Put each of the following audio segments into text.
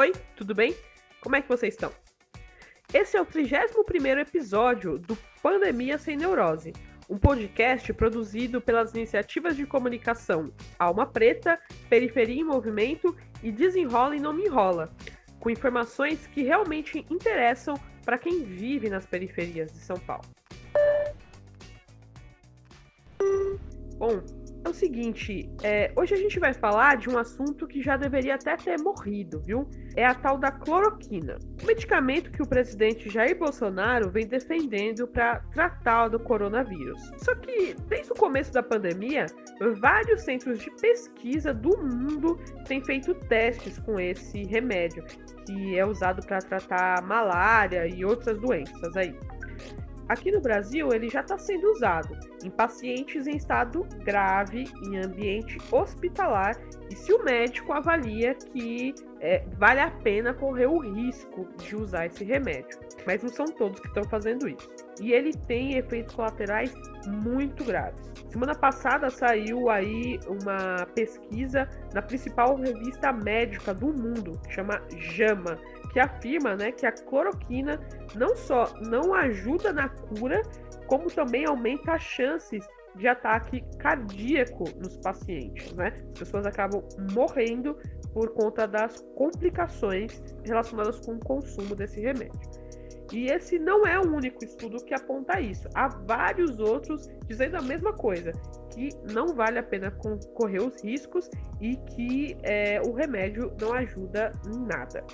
Oi, tudo bem? Como é que vocês estão? Esse é o 31º episódio do Pandemia Sem Neurose, um podcast produzido pelas iniciativas de comunicação Alma Preta, Periferia em Movimento e Desenrola e Não Me Enrola, com informações que realmente interessam para quem vive nas periferias de São Paulo. Bom, é o seguinte, é, hoje a gente vai falar de um assunto que já deveria até ter morrido, viu? É a tal da cloroquina, um medicamento que o presidente Jair Bolsonaro vem defendendo para tratar do coronavírus. Só que desde o começo da pandemia, vários centros de pesquisa do mundo têm feito testes com esse remédio, que é usado para tratar malária e outras doenças aí. Aqui no Brasil, ele já está sendo usado em pacientes em estado grave, em ambiente hospitalar, e se o médico avalia que é, vale a pena correr o risco de usar esse remédio. Mas não são todos que estão fazendo isso. E ele tem efeitos colaterais muito graves. Semana passada saiu aí uma pesquisa na principal revista médica do mundo, que chama JAMA, que afirma né, que a cloroquina não só não ajuda na cura, como também aumenta as chances de ataque cardíaco nos pacientes. Né? As pessoas acabam morrendo por conta das complicações relacionadas com o consumo desse remédio. E esse não é o único estudo que aponta isso. Há vários outros dizendo a mesma coisa, que não vale a pena correr os riscos e que é, o remédio não ajuda em nada.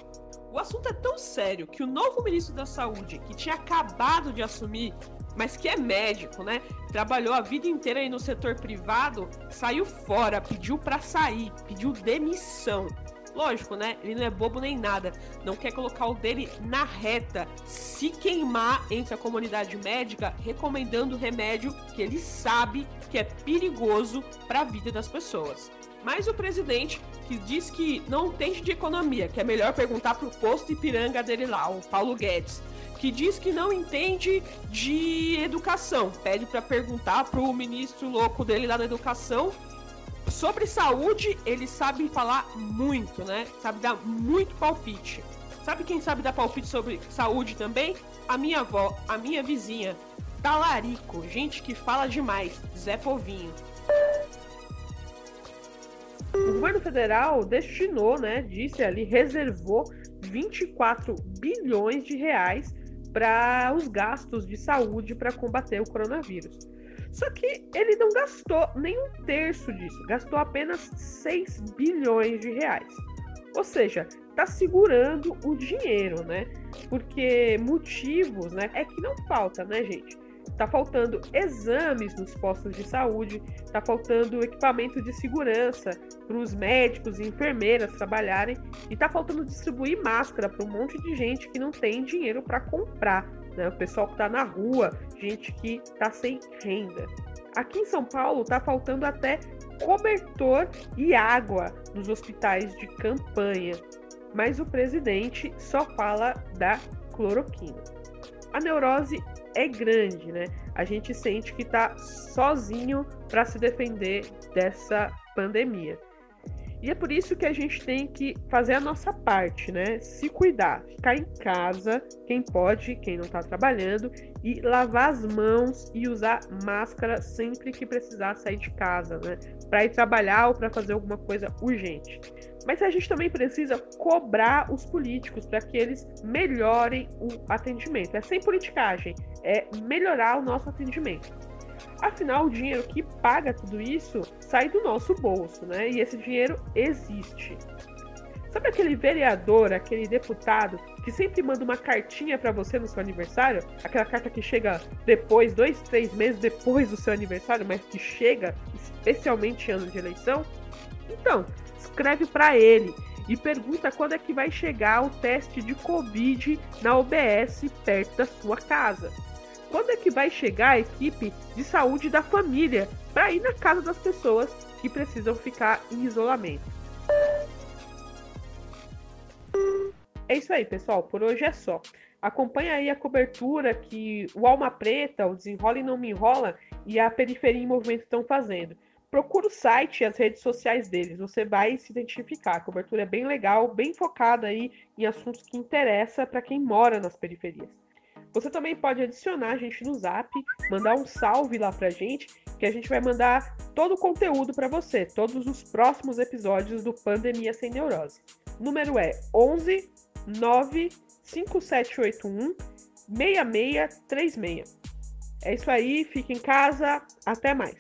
O assunto é tão sério que o novo ministro da Saúde, que tinha acabado de assumir, mas que é médico, né? Trabalhou a vida inteira aí no setor privado, saiu fora, pediu para sair, pediu demissão. Lógico, né? Ele não é bobo nem nada. Não quer colocar o dele na reta, se queimar entre a comunidade médica, recomendando remédio que ele sabe que é perigoso para a vida das pessoas. Mas o presidente, que diz que não entende de economia, que é melhor perguntar pro posto Ipiranga dele lá, o Paulo Guedes, que diz que não entende de educação, pede para perguntar pro ministro louco dele lá da educação. Sobre saúde, ele sabe falar muito, né? Sabe dar muito palpite. Sabe quem sabe dar palpite sobre saúde também? A minha avó, a minha vizinha. Talarico, gente que fala demais. Zé Povinho. O governo federal destinou, né, disse ali, reservou 24 bilhões de reais para os gastos de saúde para combater o coronavírus. Só que ele não gastou nem um terço disso, gastou apenas 6 bilhões de reais. Ou seja, está segurando o dinheiro, né? Porque motivos, né, é que não falta, né, gente? Tá faltando exames nos postos de saúde, tá faltando equipamento de segurança para os médicos e enfermeiras trabalharem e tá faltando distribuir máscara para um monte de gente que não tem dinheiro para comprar, né? O pessoal que tá na rua, gente que tá sem renda. Aqui em São Paulo tá faltando até cobertor e água nos hospitais de campanha, mas o presidente só fala da cloroquina. A neurose é grande, né? A gente sente que está sozinho para se defender dessa pandemia. E é por isso que a gente tem que fazer a nossa parte, né? Se cuidar, ficar em casa, quem pode, quem não está trabalhando, e lavar as mãos e usar máscara sempre que precisar sair de casa, né? Para ir trabalhar ou para fazer alguma coisa urgente. Mas a gente também precisa cobrar os políticos para que eles melhorem o atendimento. É sem politicagem, é melhorar o nosso atendimento. Afinal, o dinheiro que paga tudo isso sai do nosso bolso, né? E esse dinheiro existe. Sabe aquele vereador, aquele deputado que sempre manda uma cartinha para você no seu aniversário? Aquela carta que chega depois, dois, três meses depois do seu aniversário, mas que chega especialmente em ano de eleição? Então, escreve para ele e pergunta quando é que vai chegar o teste de Covid na OBS perto da sua casa. Quando é que vai chegar a equipe de saúde da família para ir na casa das pessoas que precisam ficar em isolamento? É isso aí, pessoal. Por hoje é só. Acompanha aí a cobertura que o Alma Preta, o Desenrola e Não Me Enrola e a Periferia em Movimento estão fazendo procura o site e as redes sociais deles, você vai se identificar. A cobertura é bem legal, bem focada aí em assuntos que interessam para quem mora nas periferias. Você também pode adicionar a gente no Zap, mandar um salve lá pra gente, que a gente vai mandar todo o conteúdo para você, todos os próximos episódios do Pandemia Sem Neurose. O número é 11 95781 6636. É isso aí, fique em casa, até mais.